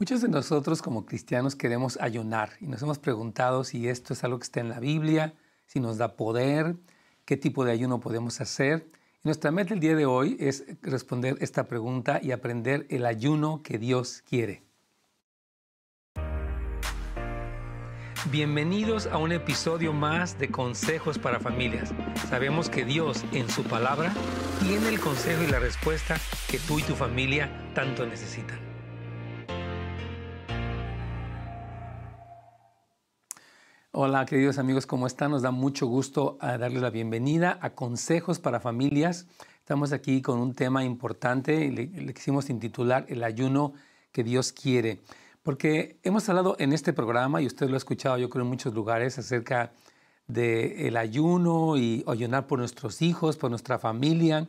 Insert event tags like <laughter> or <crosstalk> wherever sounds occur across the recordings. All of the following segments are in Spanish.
Muchos de nosotros como cristianos queremos ayunar y nos hemos preguntado si esto es algo que está en la Biblia, si nos da poder, qué tipo de ayuno podemos hacer. Y nuestra meta el día de hoy es responder esta pregunta y aprender el ayuno que Dios quiere. Bienvenidos a un episodio más de Consejos para Familias. Sabemos que Dios en su palabra tiene el consejo y la respuesta que tú y tu familia tanto necesitan. Hola queridos amigos, ¿cómo están? Nos da mucho gusto ah, darles la bienvenida a Consejos para Familias. Estamos aquí con un tema importante, le, le quisimos intitular El ayuno que Dios quiere, porque hemos hablado en este programa, y usted lo ha escuchado yo creo en muchos lugares, acerca del ayuno y ayunar por nuestros hijos, por nuestra familia.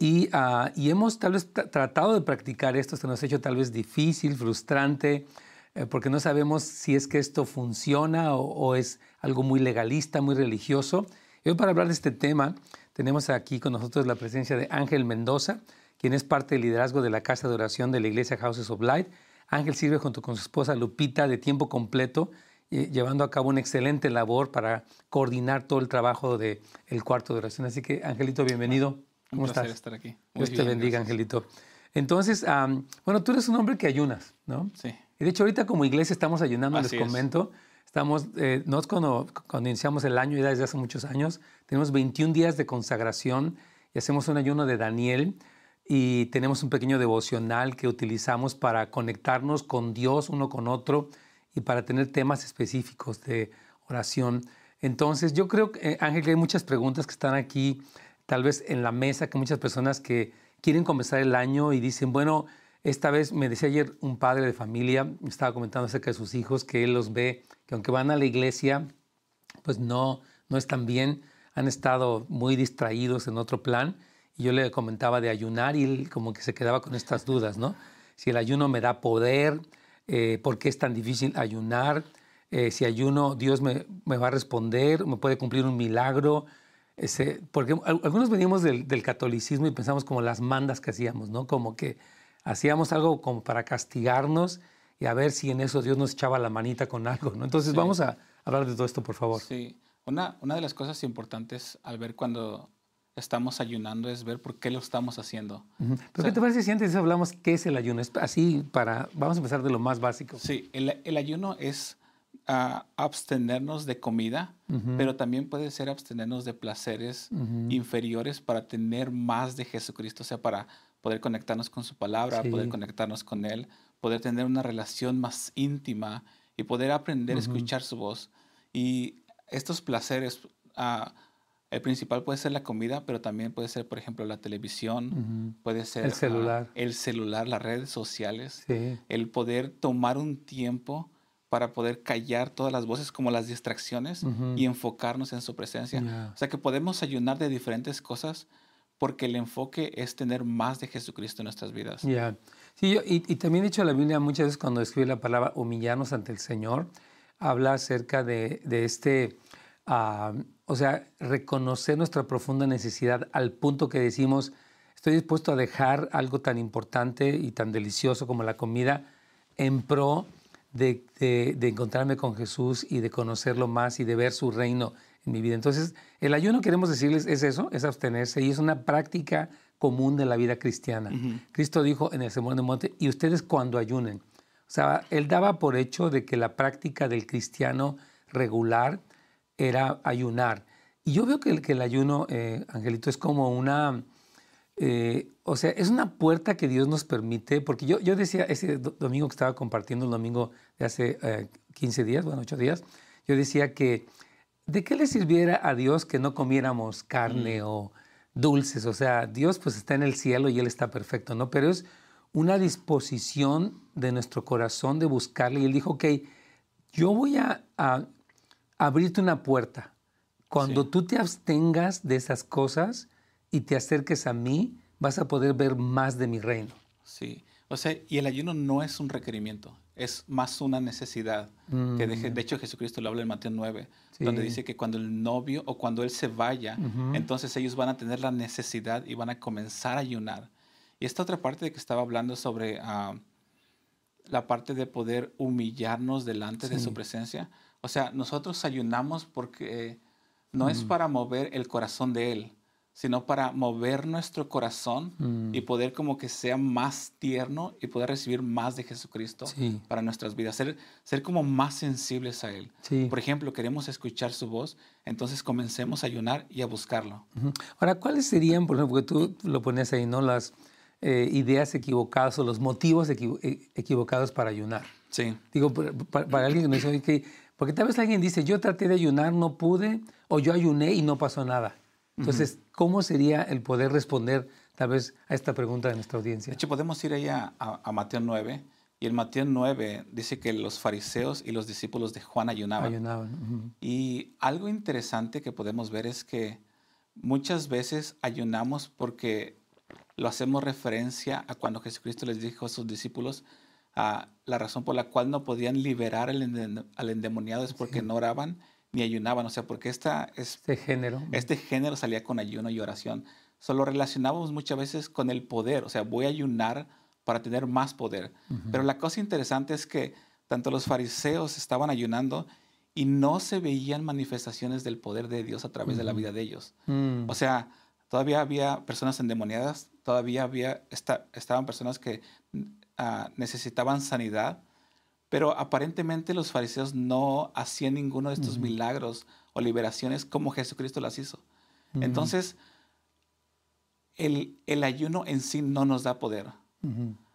Y, uh, y hemos tal vez tratado de practicar esto, se nos ha hecho tal vez difícil, frustrante, eh, porque no sabemos si es que esto funciona o, es algo muy legalista, muy religioso. Y hoy para hablar de este tema tenemos aquí con nosotros la presencia de Ángel Mendoza, quien es parte del liderazgo de la Casa de Oración de la Iglesia Houses of Light. Ángel sirve junto con su esposa Lupita de tiempo completo, eh, llevando a cabo una excelente labor para coordinar todo el trabajo del el cuarto de oración. Así que, Angelito, bienvenido. ¿Cómo Un placer estar aquí. Dios te bendiga, Angelito. Entonces, bueno, tú eres un hombre que ayunas, ¿no? Sí. Y de hecho ahorita como iglesia estamos ayunando, les comento. Estamos, eh, nosotros cuando, cuando, iniciamos el año, ya desde hace muchos años, tenemos 21 días de consagración y hacemos un ayuno de Daniel y tenemos un pequeño devocional que utilizamos para conectarnos con Dios uno con otro y para tener temas específicos de oración. Entonces yo creo, eh, Ángel, que hay muchas preguntas que están aquí, tal vez en la mesa, que muchas personas que quieren comenzar el año y dicen, bueno, esta vez me decía ayer un padre de familia, me estaba comentando acerca de sus hijos, que él los ve, que aunque van a la iglesia, pues no, no están bien, han estado muy distraídos en otro plan. Y yo le comentaba de ayunar y él como que se quedaba con estas dudas, ¿no? Si el ayuno me da poder, eh, ¿por qué es tan difícil ayunar? Eh, si ayuno, Dios me, me, va a responder, me puede cumplir un milagro. Ese, porque algunos venimos del, del, catolicismo y pensamos como las mandas que hacíamos, ¿no? Como que hacíamos algo como para castigarnos y a ver si en eso Dios nos echaba la manita con algo. ¿no? Entonces vamos a hablar de todo esto, por favor. Sí, una, una de las cosas importantes al ver cuando estamos ayunando es ver por qué lo estamos haciendo. ¿Pero qué te parece si antes hablamos qué es el ayuno? Es así para, vamos a empezar de lo más básico. Sí, el, el ayuno es uh, abstenernos de comida, pero también puede ser abstenernos de placeres inferiores para tener más de Jesucristo, o sea, para poder conectarnos con su palabra, poder conectarnos con Él, poder tener una relación más íntima y poder aprender a escuchar su voz. Y estos placeres, uh, el principal puede ser la comida, pero también puede ser, por ejemplo, la televisión, puede ser el celular, uh, el celular, las redes sociales, el poder tomar un tiempo para poder callar todas las voces como las distracciones y enfocarnos en su presencia. O sea que podemos ayunar de diferentes cosas, porque el enfoque es tener más de Jesucristo en nuestras vidas. Ya. Sí, yo, y, y, también he dicho la Biblia muchas veces cuando escribe la palabra humillarnos ante el Señor, habla acerca de, de este, uh, o sea, reconocer nuestra profunda necesidad al punto que decimos, estoy dispuesto a dejar algo tan importante y tan delicioso como la comida en pro de, de, de encontrarme con Jesús y de conocerlo más y de ver su reino en mi vida. Entonces, el ayuno, queremos decirles, es eso, es abstenerse y es una práctica común de la vida cristiana. Cristo dijo en el Sermón del Monte, y ustedes cuando ayunen. O sea, él daba por hecho de que la práctica del cristiano regular era ayunar. Y yo veo que el, que el ayuno, eh, Angelito, es como una, eh, o sea, es una puerta que Dios nos permite, porque yo, yo decía ese domingo que estaba compartiendo, el domingo de hace 15 eh, días, bueno, 8 días, yo decía que ¿de qué le sirviera a Dios que no comiéramos carne mm. o dulces? O sea, Dios pues está en el cielo y Él está perfecto, ¿no? Pero es una disposición de nuestro corazón de buscarle. Y Él dijo, ok, yo voy a, abrirte una puerta. Cuando tú te abstengas de esas cosas y te acerques a mí, vas a poder ver más de mi reino. Sí, o sea, y el ayuno no es un requerimiento, es más una necesidad. Que de, mm. de, hecho Jesucristo lo habla en Mateo 9, donde dice que cuando el novio o cuando él se vaya, entonces ellos van a tener la necesidad y van a comenzar a ayunar. Y esta otra parte de que estaba hablando sobre uh, la parte de poder humillarnos delante de su presencia. O sea, nosotros ayunamos porque no es para mover el corazón de Él, sino para mover nuestro corazón y mm. poder como que sea más tierno y poder recibir más de Jesucristo para nuestras vidas, ser, ser como más sensibles a Él. Por ejemplo, queremos escuchar su voz, entonces comencemos a ayunar y a buscarlo. Ahora, ¿cuáles serían, por ejemplo, porque tú lo pones ahí, ¿no? Las eh, ideas equivocadas o los motivos eh, equivocados para ayunar. Sí. Digo, para, alguien que no dice, que, porque tal vez alguien dice, yo traté de ayunar, no pude, o yo ayuné y no pasó nada. Entonces, ¿cómo sería el poder responder tal vez a esta pregunta de nuestra audiencia? De hecho, podemos ir ahí a, Mateo 9, y en Mateo 9 dice que los fariseos y los discípulos de Juan ayunaban. Ayunaban. Y algo interesante que podemos ver es que muchas veces ayunamos porque lo hacemos referencia a cuando Jesucristo les dijo a sus discípulos a la razón por la cual no podían liberar al, endemoniado es porque no oraban ni ayunaban, o sea, porque esta, este género. este género salía con ayuno y oración. Solo relacionábamos muchas veces con el poder, o sea, voy a ayunar para tener más poder. Pero la cosa interesante es que tanto los fariseos estaban ayunando y no se veían manifestaciones del poder de Dios a través de la vida de ellos. Mm. O sea, todavía había personas endemoniadas, todavía había, estaban personas que ah, necesitaban sanidad, pero aparentemente los fariseos no hacían ninguno de estos milagros o liberaciones como Jesucristo las hizo. Entonces, el, el, ayuno en sí no nos da poder.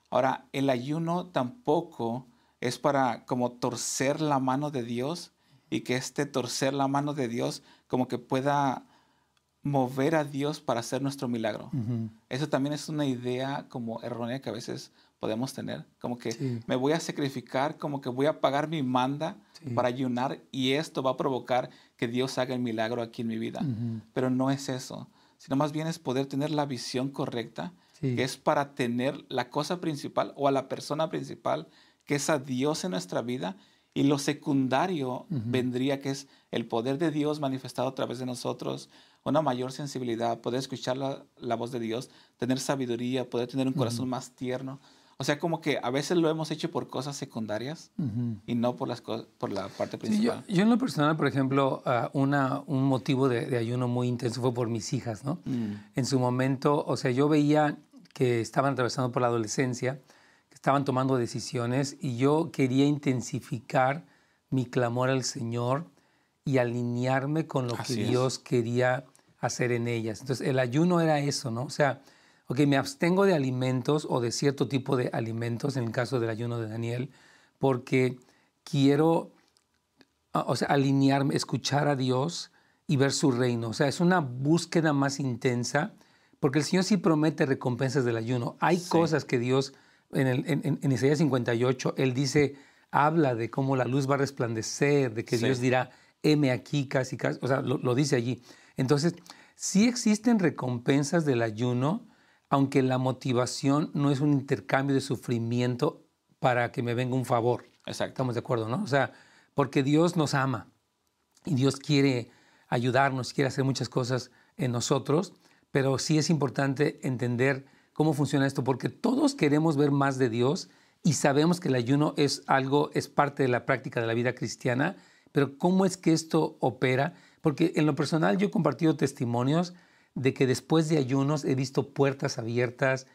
Ahora, el ayuno tampoco es para como torcer la mano de Dios y que este torcer la mano de Dios como que pueda mover a Dios para hacer nuestro milagro. Eso también es una idea como errónea que a veces podemos tener, como que me voy a sacrificar, como que voy a pagar mi manda para ayunar y esto va a provocar que Dios haga el milagro aquí en mi vida. Pero no es eso, sino más bien es poder tener la visión correcta, que es para tener la cosa principal o a la persona principal, que es a Dios en nuestra vida. Y lo secundario vendría que es el poder de Dios manifestado a través de nosotros, una mayor sensibilidad, poder escuchar la, voz de Dios, tener sabiduría, poder tener un corazón más tierno. O sea, como que a veces lo hemos hecho por cosas secundarias y no por, las por la parte principal. yo, en lo personal, por ejemplo, uh, una, un motivo de, ayuno muy intenso fue por mis hijas, ¿no? Mm. En su momento, o sea, yo veía que estaban atravesando por la adolescencia, que estaban tomando decisiones y yo quería intensificar mi clamor al Señor y alinearme con lo que Dios quería hacer en ellas. Entonces, el ayuno era eso, ¿no? O sea, ok, me abstengo de alimentos o de cierto tipo de alimentos, en el caso del ayuno de Daniel, porque quiero, ah, o sea, alinearme, escuchar a Dios y ver su reino. O sea, es una búsqueda más intensa, porque el Señor sí promete recompensas del ayuno. Hay cosas que Dios, en, el, en, Isaías 58, Él dice, habla de cómo la luz va a resplandecer, de que Dios dirá, heme aquí, casi, casi, o sea, lo, lo dice allí. Entonces, sí existen recompensas del ayuno, aunque la motivación no es un intercambio de sufrimiento para que me venga un favor. Exacto. Estamos de acuerdo, ¿no? O sea, porque Dios nos ama y Dios quiere ayudarnos, quiere hacer muchas cosas en nosotros, pero sí es importante entender cómo funciona esto, porque todos queremos ver más de Dios y sabemos que el ayuno es algo, es parte de la práctica de la vida cristiana, pero ¿cómo es que esto opera? Porque en lo personal yo he compartido testimonios de que después de ayunos he visto puertas abiertas.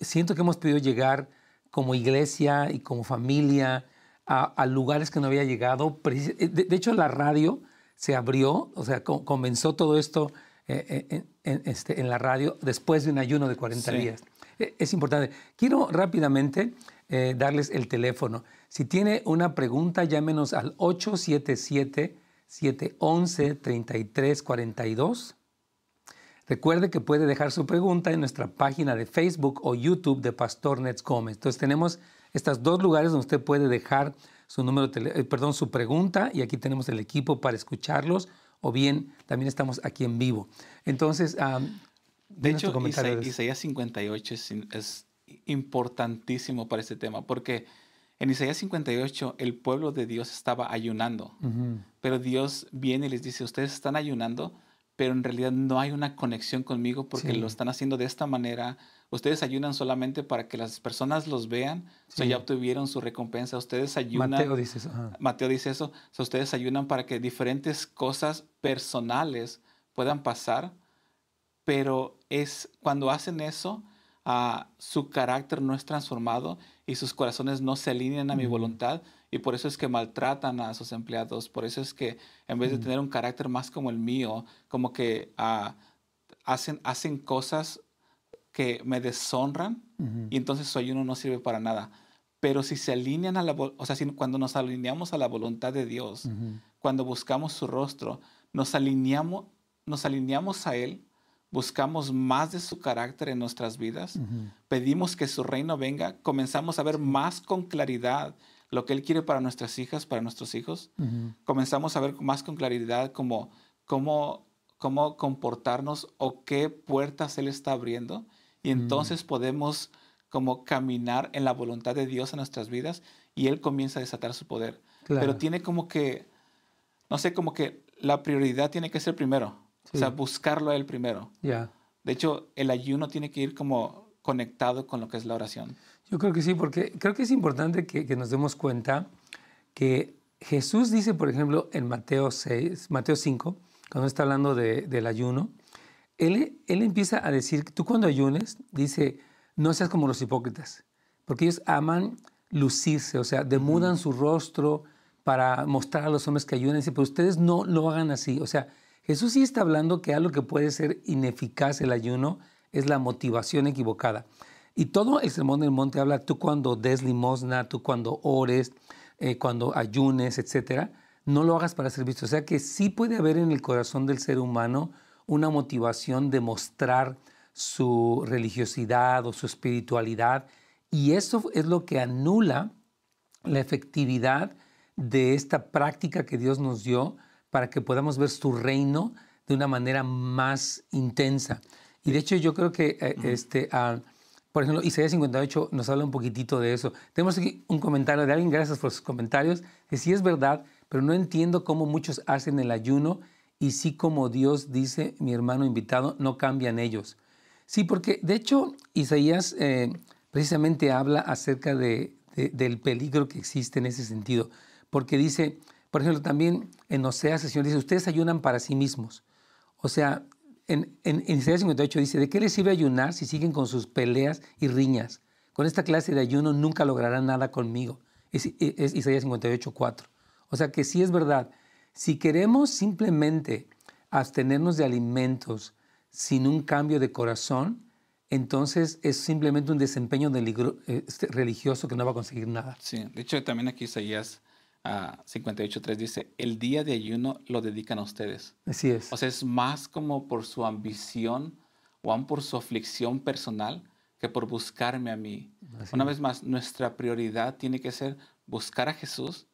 siento que hemos podido llegar como iglesia y como familia a, lugares que no había llegado. Eh, de, hecho, la radio se abrió, o sea, comenzó todo esto eh, eh, en, este, en, la radio después de un ayuno de 40 días. Es importante. Quiero rápidamente darles el teléfono. Si tiene una pregunta, llámenos al 877-711-3342. Recuerde que puede dejar su pregunta en nuestra página de Facebook o YouTube de Pastor Nets Gómez. Entonces tenemos estos dos lugares donde usted puede dejar su número, eh, perdón, su pregunta y aquí tenemos el equipo para escucharlos o bien también estamos aquí en vivo. Entonces, de hecho, Isaías 58 es, es, importantísimo para este tema porque en Isaías 58 el pueblo de Dios estaba ayunando, pero Dios viene y les dice, ustedes están ayunando pero en realidad no hay una conexión conmigo porque lo están haciendo de esta manera. Ustedes ayunan solamente para que las personas los vean, o ya obtuvieron su recompensa. Ustedes ayunan. Mateo dice eso. Mateo dice eso. ustedes ayunan para que diferentes cosas personales puedan pasar, pero es cuando hacen eso, uh, su carácter no es transformado y sus corazones no se alinean a mi voluntad y por eso es que maltratan a sus empleados, por eso es que en vez de tener un carácter más como el mío, como que uh, hacen, hacen cosas que me deshonran y entonces su ayuno no sirve para nada. Pero si se alinean a la, o sea, cuando nos alineamos a la voluntad de Dios, cuando buscamos su rostro, nos alineamos, nos alineamos a Él, buscamos más de su carácter en nuestras vidas, pedimos que su reino venga, comenzamos a ver más con claridad lo que Él quiere para nuestras hijas, para nuestros hijos, comenzamos a ver más con claridad cómo, cómo, cómo comportarnos o qué puertas Él está abriendo. Y entonces podemos como caminar en la voluntad de Dios en nuestras vidas y Él comienza a desatar su poder. Pero tiene como que, no sé, como que la prioridad tiene que ser primero. O sea, buscarlo a Él primero. Ya. De hecho, el ayuno tiene que ir como conectado con lo que es la oración. Yo creo que sí, porque creo que es importante que, que nos demos cuenta que Jesús dice, por ejemplo, en Mateo 6, Mateo 5, cuando está hablando de, del ayuno, él, él empieza a decir, tú cuando ayunes, dice, no seas como los hipócritas, porque ellos aman lucirse, o sea, demudan su rostro para mostrar a los hombres que ayunan, pero ustedes no lo hagan así, o sea, Jesús sí está hablando que algo que puede ser ineficaz el ayuno es la motivación equivocada. Y todo el sermón del monte habla, tú cuando des limosna, tú cuando ores, eh, cuando ayunes, etcétera, no lo hagas para ser visto. O sea que sí puede haber en el corazón del ser humano una motivación de mostrar su religiosidad o su espiritualidad. Y eso es lo que anula la efectividad de esta práctica que Dios nos dio para que podamos ver su reino de una manera más intensa. Y de hecho yo creo que, eh, este, ah, por ejemplo, Isaías 58 nos habla un poquitito de eso. Tenemos aquí un comentario de alguien, gracias por sus comentarios, que sí es verdad, pero no entiendo cómo muchos hacen el ayuno y sí como Dios dice, mi hermano invitado, no cambian ellos. Sí, porque de hecho Isaías eh, precisamente habla acerca de, del peligro que existe en ese sentido, porque dice, por ejemplo, también en Oseas el Señor dice, ustedes ayunan para sí mismos. O sea, en, en, Isaías 58 dice, ¿de qué les sirve ayunar si siguen con sus peleas y riñas? Con esta clase de ayuno nunca lograrán nada conmigo. Es, es Isaías 58, 4. O sea que sí es verdad. Si queremos simplemente abstenernos de alimentos sin un cambio de corazón, entonces es simplemente un desempeño este, religioso que no va a conseguir nada. Sí, de hecho también aquí Isaías 58.3 dice, el día de ayuno lo dedican a ustedes. Así es. O sea, es más como por su ambición o aún por su aflicción personal que por buscarme a mí. Una vez más, nuestra prioridad tiene que ser buscar a Jesús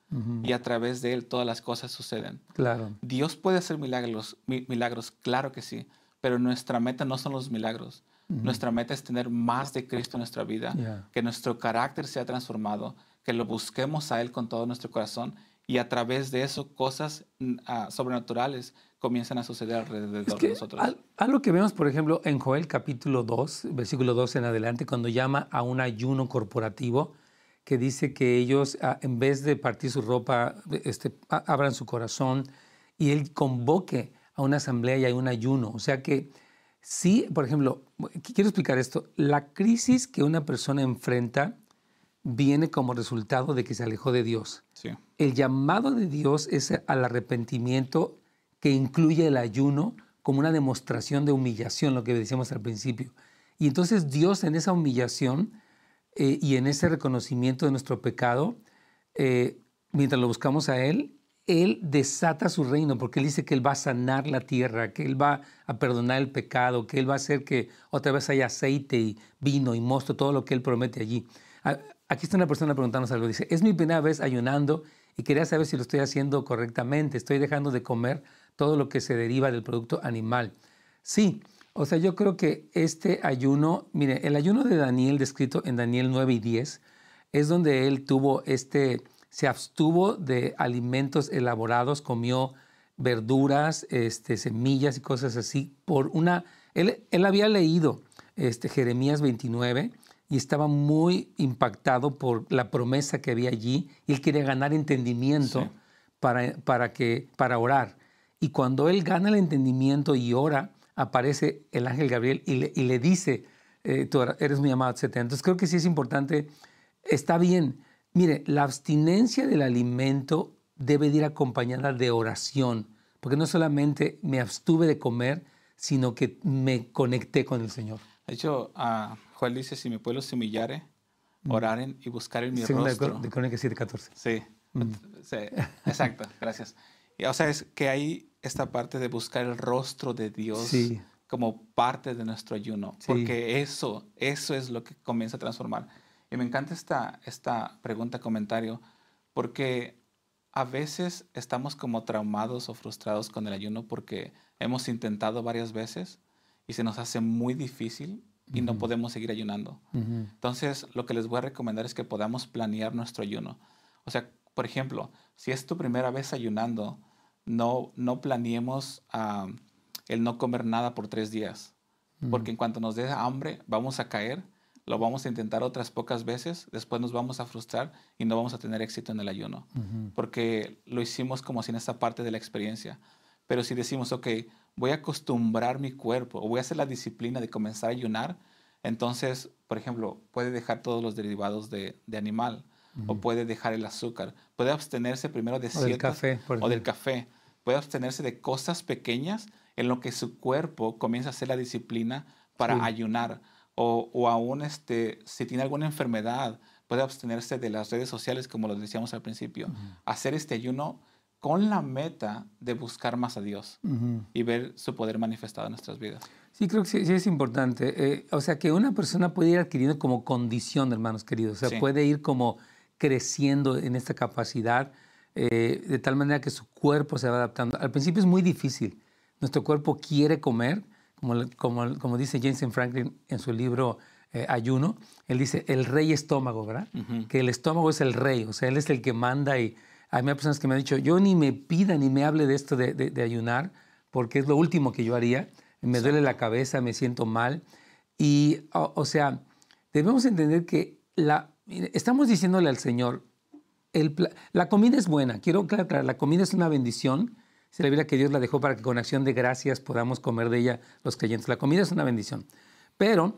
y a través de Él todas las cosas suceden. Claro. Dios puede hacer milagros, milagros, claro que sí, pero nuestra meta no son los milagros. Nuestra meta es tener más de Cristo en nuestra vida, que nuestro carácter sea transformado, que lo busquemos a Él con todo nuestro corazón y a través de eso cosas mm, ah, sobrenaturales comienzan a suceder alrededor de nosotros. algo que vemos, por ejemplo, en Joel capítulo 2, versículo 2 en adelante, cuando llama a un ayuno corporativo, que dice que ellos, ah, en vez de partir su ropa, este, abran su corazón y Él convoque a una asamblea y a un ayuno. O sea que sí, por ejemplo, quiero explicar esto, la crisis que una persona enfrenta, viene como resultado de que se alejó de Dios. El llamado de Dios es al arrepentimiento que incluye el ayuno como una demostración de humillación, lo que decíamos al principio. Y entonces Dios en esa humillación eh, y en ese reconocimiento de nuestro pecado, eh, mientras lo buscamos a Él, Él desata su reino, porque Él dice que Él va a sanar la tierra, que Él va a perdonar el pecado, que Él va a hacer que otra vez haya aceite y vino y mosto, todo lo que Él promete allí. Aquí está una persona preguntándonos algo. Dice, es mi primera vez ayunando y quería saber si lo estoy haciendo correctamente. Estoy dejando de comer todo lo que se deriva del producto animal. Sí, o sea, yo creo que este ayuno, mire, el ayuno de Daniel descrito en Daniel 9 y 10 es donde él tuvo este, se abstuvo de alimentos elaborados, comió verduras, este, semillas y cosas así por una... Él, él había leído este, Jeremías 29 y estaba muy impactado por la promesa que había allí y él quería ganar entendimiento para, para, que, para orar. Y cuando él gana el entendimiento y ora, aparece el ángel Gabriel y le, y le dice, eh, tú eres mi amado, etc. Entonces creo que sí es importante, está bien. Mire, la abstinencia del alimento debe ir acompañada de oración, porque no solamente me abstuve de comer, sino que me conecté con el Señor. De hecho, uh, Joel dice, si mi pueblo se humillare, mm. oraren y buscaren mi Segunda rostro. De Crónicas 7.14. Sí, mm. sí, exacto, gracias. Y, o sea, es que hay esta parte de buscar el rostro de Dios como parte de nuestro ayuno, porque eso, eso es lo que comienza a transformar. Y me encanta esta, esta pregunta, comentario, porque a veces estamos como traumados o frustrados con el ayuno porque hemos intentado varias veces y se nos hace muy difícil y no podemos seguir ayunando. Entonces, lo que les voy a recomendar es que podamos planear nuestro ayuno. O sea, por ejemplo, si es tu primera vez ayunando, no, no planeemos el no comer nada por tres días, porque en cuanto nos dé hambre, vamos a caer, lo vamos a intentar otras pocas veces, después nos vamos a frustrar y no vamos a tener éxito en el ayuno, porque lo hicimos como si en esta parte de la experiencia. Pero si decimos, ok, voy a acostumbrar mi cuerpo o voy a hacer la disciplina de comenzar a ayunar, entonces, por ejemplo, puede dejar todos los derivados de, de animal o puede dejar el azúcar, puede abstenerse primero de o del café, o del café, puede abstenerse de cosas pequeñas en lo que su cuerpo comienza a hacer la disciplina para ayunar o, o, aún este, si tiene alguna enfermedad, puede abstenerse de las redes sociales, como lo decíamos al principio. Hacer este ayuno con la meta de buscar más a Dios y ver su poder manifestado en nuestras vidas. Sí, creo que sí, es importante. Eh, o sea, que una persona puede ir adquiriendo como condición, hermanos queridos. O sea, puede ir como creciendo en esta capacidad eh, de tal manera que su cuerpo se va adaptando. Al principio es muy difícil. Nuestro cuerpo quiere comer, como, como, como dice Jensen Franklin en su libro eh, Ayuno. Él dice, el rey estómago, ¿verdad? Que el estómago es el rey, o sea, él es el que manda y hay personas que me han dicho, yo ni me pida ni me hable de esto de, de, ayunar, porque es lo último que yo haría. Me duele la cabeza, me siento mal. Y, o sea, debemos entender que la, estamos diciéndole al Señor, la comida es buena, quiero aclarar, la comida es una bendición. Se la Biblia que Dios la dejó para que con acción de gracias podamos comer de ella los creyentes. La comida es una bendición. Pero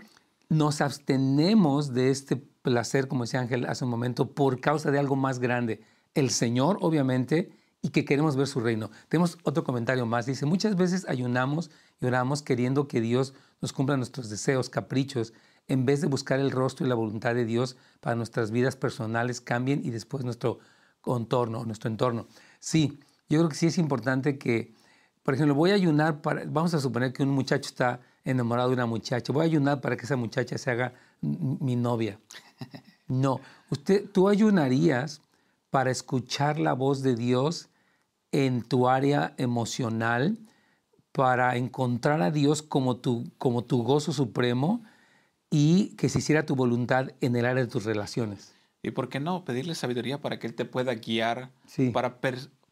nos abstenemos de este placer, como decía Ángel hace un momento, por causa de algo más grande. El Señor, obviamente, y que queremos ver su reino. Tenemos otro comentario más. Dice, muchas veces ayunamos y oramos queriendo que Dios nos cumpla nuestros deseos, caprichos, en vez de buscar el rostro y la voluntad de Dios para nuestras vidas personales cambien y después nuestro contorno, nuestro entorno. Sí, yo creo que sí es importante que, por ejemplo, voy a ayunar para, vamos a suponer que un muchacho está enamorado de una muchacha, voy a ayunar para que esa muchacha se haga mi novia. No, usted, tú ayunarías para escuchar la voz de Dios en tu área emocional, para encontrar a Dios como tu, como tu gozo supremo y que se hiciera tu voluntad en el área de tus relaciones. ¿Y por qué no pedirle sabiduría para que Él te pueda guiar, para,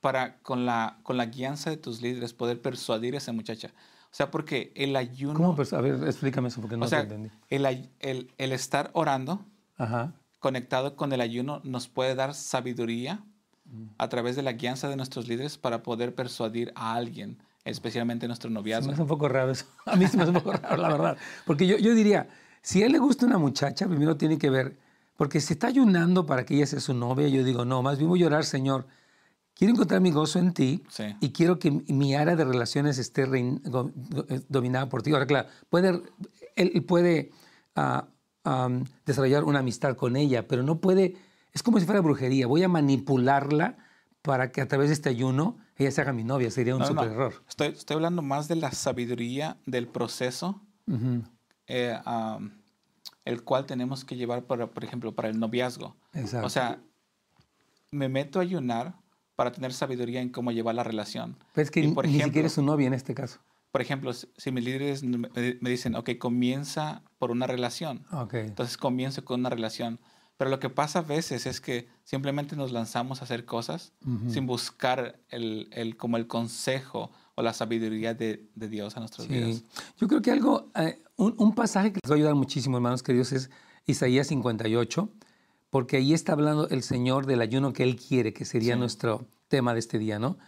para con, la, con la guianza de tus líderes poder persuadir a esa muchacha? O sea, porque el ayuno... ¿Cómo? A ver, explícame eso porque no o sea, entendí. El, el, el, estar orando, conectado con el ayuno, nos puede dar sabiduría a través de la guianza de nuestros líderes para poder persuadir a alguien, especialmente nuestro noviazgo. Es un poco raro eso. <laughs> A mí se me hace un poco raro, la verdad. Porque yo, yo diría, si a él le gusta una muchacha, primero tiene que ver, porque si está ayunando para que ella sea su novia, yo digo, no, más bien voy a llorar, Señor. Quiero encontrar mi gozo en ti y quiero que mi área de relaciones esté eh, dominada por ti. Ahora, claro, puede, él puede ah, desarrollar una amistad con ella, pero no puede, es como si fuera brujería. Voy a manipularla para que a través de este ayuno ella se haga mi novia. Sería un super error. Estoy, estoy hablando más de la sabiduría del proceso eh, el cual tenemos que llevar, para, por ejemplo, para el noviazgo. O sea, me meto a ayunar para tener sabiduría en cómo llevar la relación. Pues que por ni ejemplo, siquiera es su novia en este caso. Por ejemplo, si mis líderes me dicen, ok, comienza por una relación. Okay. Entonces comienzo con una relación. Pero lo que pasa a veces es que simplemente nos lanzamos a hacer cosas sin buscar el, el, como el consejo o la sabiduría de, de Dios a nuestras vidas. Yo creo que algo, eh, un, un, pasaje que les va a ayudar muchísimo, hermanos queridos, es Isaías 58, porque ahí está hablando el Señor del ayuno que Él quiere, que sería nuestro tema de este día, ¿no?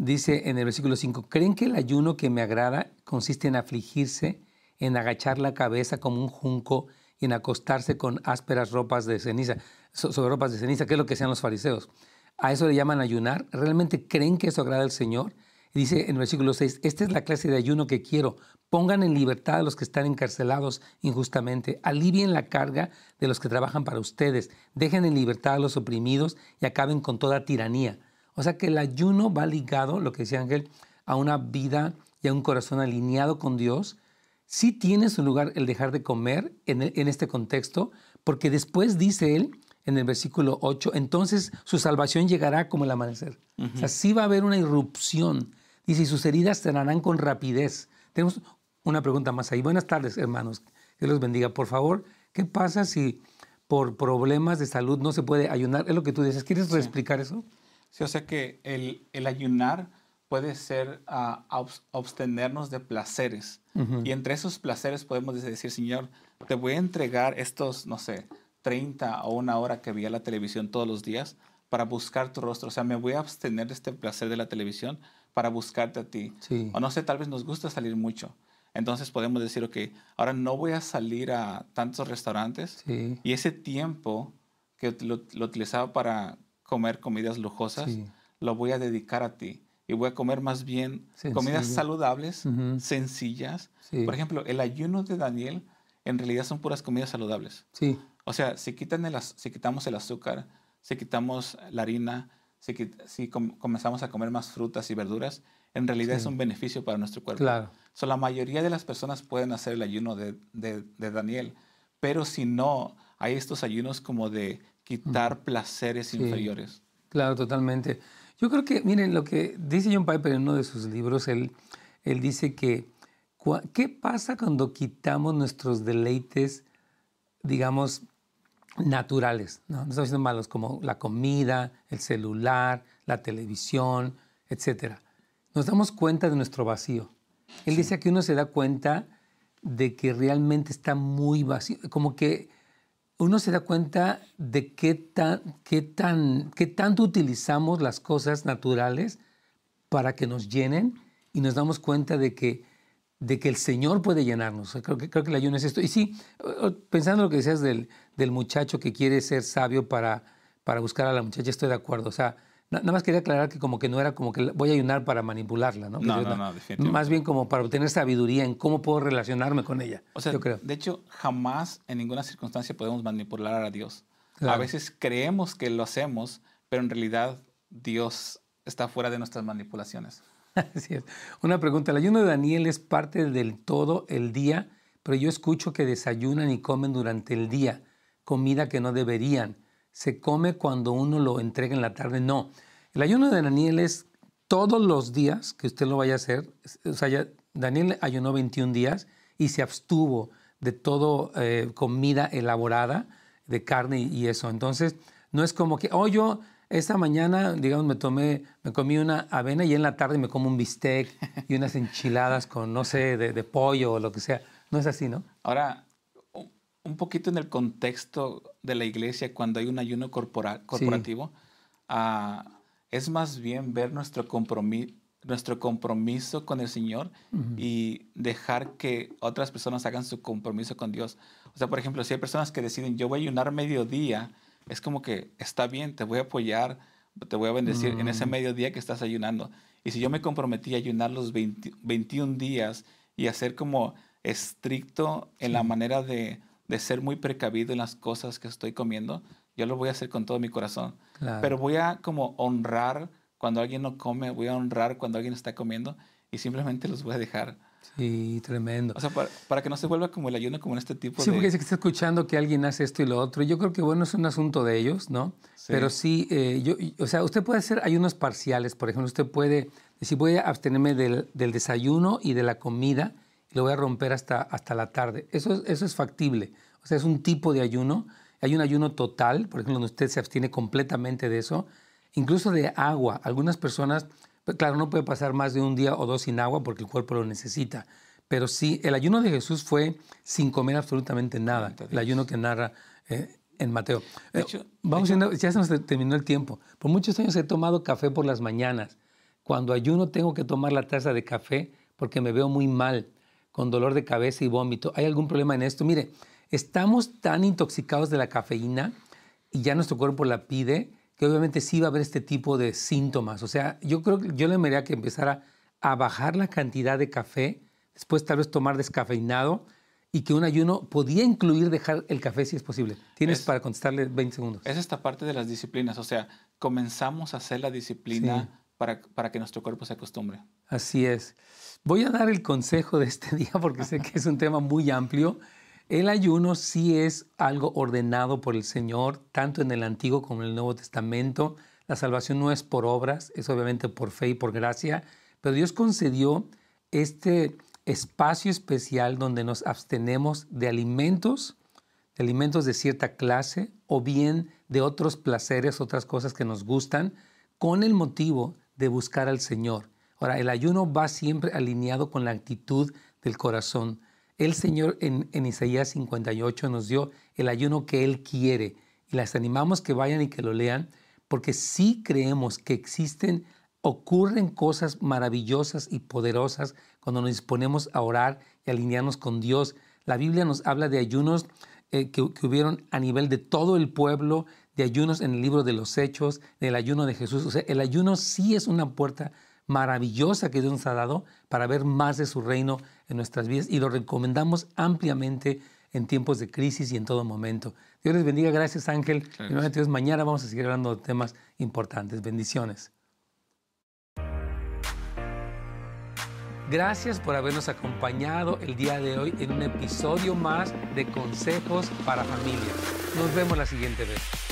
Dice en el versículo 5, ¿creen que el ayuno que me agrada consiste en afligirse, en agachar la cabeza como un junco y en acostarse con ásperas ropas de ceniza, sobre ropas de ceniza, que es lo que hacían los fariseos? A eso le llaman ayunar. ¿Realmente creen que eso agrada al Señor? Dice en el versículo 6, esta es la clase de ayuno que quiero. Pongan en libertad a los que están encarcelados injustamente. Alivien la carga de los que trabajan para ustedes. Dejen en libertad a los oprimidos y acaben con toda tiranía. O sea que el ayuno va ligado, lo que decía Ángel, a una vida y a un corazón alineado con Dios. Sí tiene su lugar el dejar de comer en, este contexto, porque después dice él en el versículo 8, entonces su salvación llegará como el amanecer. O sea, sí va a haber una irrupción. Dice, y sus heridas sanarán con rapidez. Tenemos una pregunta más ahí. Buenas tardes, hermanos. Que los bendiga. Por favor, ¿qué pasa si por problemas de salud no se puede ayunar? Es lo que tú dices. ¿Quieres reexplicar eso? Sí, o sea que el, el ayunar puede ser uh, abstenernos de placeres. Y entre esos placeres podemos decir, Señor, te voy a entregar estos, no sé, 30 o una hora que veía la televisión todos los días para buscar tu rostro. O sea, me voy a abstener de este placer de la televisión para buscarte a ti. O no sé, tal vez nos gusta salir mucho. Entonces podemos decir, ok, ahora no voy a salir a tantos restaurantes y ese tiempo que lo, lo utilizaba para comer comidas lujosas, lo voy a dedicar a ti. Y voy a comer más bien comidas saludables, sencillas. Por ejemplo, el ayuno de Daniel en realidad son puras comidas saludables. Sí. O sea, si, quitan el, si quitamos el azúcar, si quitamos la harina, si, si comenzamos a comer más frutas y verduras, en realidad es un beneficio para nuestro cuerpo. Claro. So, la mayoría de las personas pueden hacer el ayuno de, de, de Daniel, pero si no, hay estos ayunos como de quitar placeres inferiores. Claro, totalmente. Yo creo que, miren, lo que dice John Piper en uno de sus libros, él, él dice que, ¿qué pasa cuando quitamos nuestros deleites, digamos, naturales? No, no estamos diciendo malos, como la comida, el celular, la televisión, etc. Nos damos cuenta de nuestro vacío. Él dice que uno se da cuenta de que realmente está muy vacío, como que uno se da cuenta de qué, tan, qué, tan, qué tanto utilizamos las cosas naturales para que nos llenen y nos damos cuenta de que, de que el Señor puede llenarnos. Creo que, creo que el ayuno es esto. Y sí, pensando en lo que decías del, del muchacho que quiere ser sabio para, para buscar a la muchacha, estoy de acuerdo. O sea, Nada más quería aclarar que como que no era como que voy a ayunar para manipularla, ¿no? No, no, no, definitivamente. Más bien como para obtener sabiduría en cómo puedo relacionarme con ella. O sea, yo creo. de hecho, jamás en ninguna circunstancia podemos manipular a Dios. A veces creemos que lo hacemos, pero en realidad Dios está fuera de nuestras manipulaciones. <laughs> Así es. Una pregunta, el ayuno de Daniel es parte del todo el día, pero yo escucho que desayunan y comen durante el día, comida que no deberían se come cuando uno lo entrega en la tarde. No. El ayuno de Daniel es todos los días que usted lo vaya a hacer. O sea, Daniel ayunó 21 días y se abstuvo de todo eh, comida elaborada, de carne y eso. Entonces, no es como que, oh, yo esta mañana, digamos, me tomé, me comí una avena y en la tarde me como un bistec y unas enchiladas con, no sé, de, de pollo o lo que sea. No es así, ¿no? Ahora, un poquito en el contexto de la iglesia cuando hay un ayuno corporal, corporativo, ah, es más bien ver nuestro compromiso, nuestro compromiso con el Señor y dejar que otras personas hagan su compromiso con Dios. O sea, por ejemplo, si hay personas que deciden, yo voy a ayunar mediodía, es como que está bien, te voy a apoyar, te voy a bendecir en ese mm. mediodía que estás ayunando. Y si yo me comprometí a ayunar los 21 días y hacer como estricto en la manera de de ser muy precavido en las cosas que estoy comiendo, yo lo voy a hacer con todo mi corazón. Pero voy a como honrar cuando alguien no come, voy a honrar cuando alguien está comiendo y simplemente los voy a dejar. Sí, tremendo. O sea, para, que no se vuelva como el ayuno, como en este tipo de... Sí, porque que está escuchando que alguien hace esto y lo otro. Yo creo que, bueno, es un asunto de ellos, ¿no? Pero sí, eh, yo, o sea, usted puede hacer ayunos parciales. Por ejemplo, usted puede decir, voy a abstenerme del, del desayuno y de la comida lo voy a romper hasta, hasta la tarde. Eso, eso es factible. O sea, es un tipo de ayuno Hay un ayuno total, por ejemplo, donde usted se abstiene completamente de eso, incluso de agua. Algunas personas, pues, claro, no puede pasar más de un día o dos sin agua porque el cuerpo lo necesita. Pero sí, el ayuno de Jesús fue sin comer absolutamente nada. El ayuno que narra eh, en Mateo. Eh, vamos ya se nos terminó el tiempo. Por muchos años he tomado café por las mañanas. Cuando ayuno tengo que tomar la taza de café porque me veo muy mal, con dolor de cabeza y vómito. ¿Hay algún problema en esto? Mire, estamos tan intoxicados de la cafeína y ya nuestro cuerpo la pide que obviamente sí va a haber este tipo de síntomas. O sea, yo creo que yo le diría que empezara a bajar la cantidad de café, después tal vez tomar descafeinado y que un ayuno podía incluir dejar el café si es posible. Tienes para contestarle 20 segundos. Es esta parte de las disciplinas, o sea, comenzamos a hacer la disciplina para, para que nuestro cuerpo se acostumbre. Así es. Voy a dar el consejo de este <laughs> día porque sé que es un tema muy amplio. El ayuno sí es algo ordenado por el Señor, tanto en el Antiguo como en el Nuevo Testamento. La salvación no es por obras, es obviamente por fe y por gracia, pero Dios concedió este espacio especial donde nos abstenemos de alimentos, de alimentos de cierta clase o bien de otros placeres, otras cosas que nos gustan, con el motivo de buscar al Señor. Ahora, el ayuno va siempre alineado con la actitud del corazón. El Señor en, en, Isaías 58 nos dio el ayuno que Él quiere y las animamos que vayan y que lo lean porque sí creemos que existen, ocurren cosas maravillosas y poderosas cuando nos disponemos a orar y alinearnos con Dios. La Biblia nos habla de ayunos eh, que, que, hubieron a nivel de todo el pueblo, de ayunos en el libro de los Hechos, del ayuno de Jesús. O sea, el ayuno sí es una puerta maravillosa que Dios nos ha dado para ver más de su reino en nuestras vidas y lo recomendamos ampliamente en tiempos de crisis y en todo momento. Dios les bendiga. Gracias, Ángel. Dios, mañana vamos a seguir hablando de temas importantes. Bendiciones. Gracias por habernos acompañado el día de hoy en un episodio más de Consejos para Familias. Nos vemos la siguiente vez.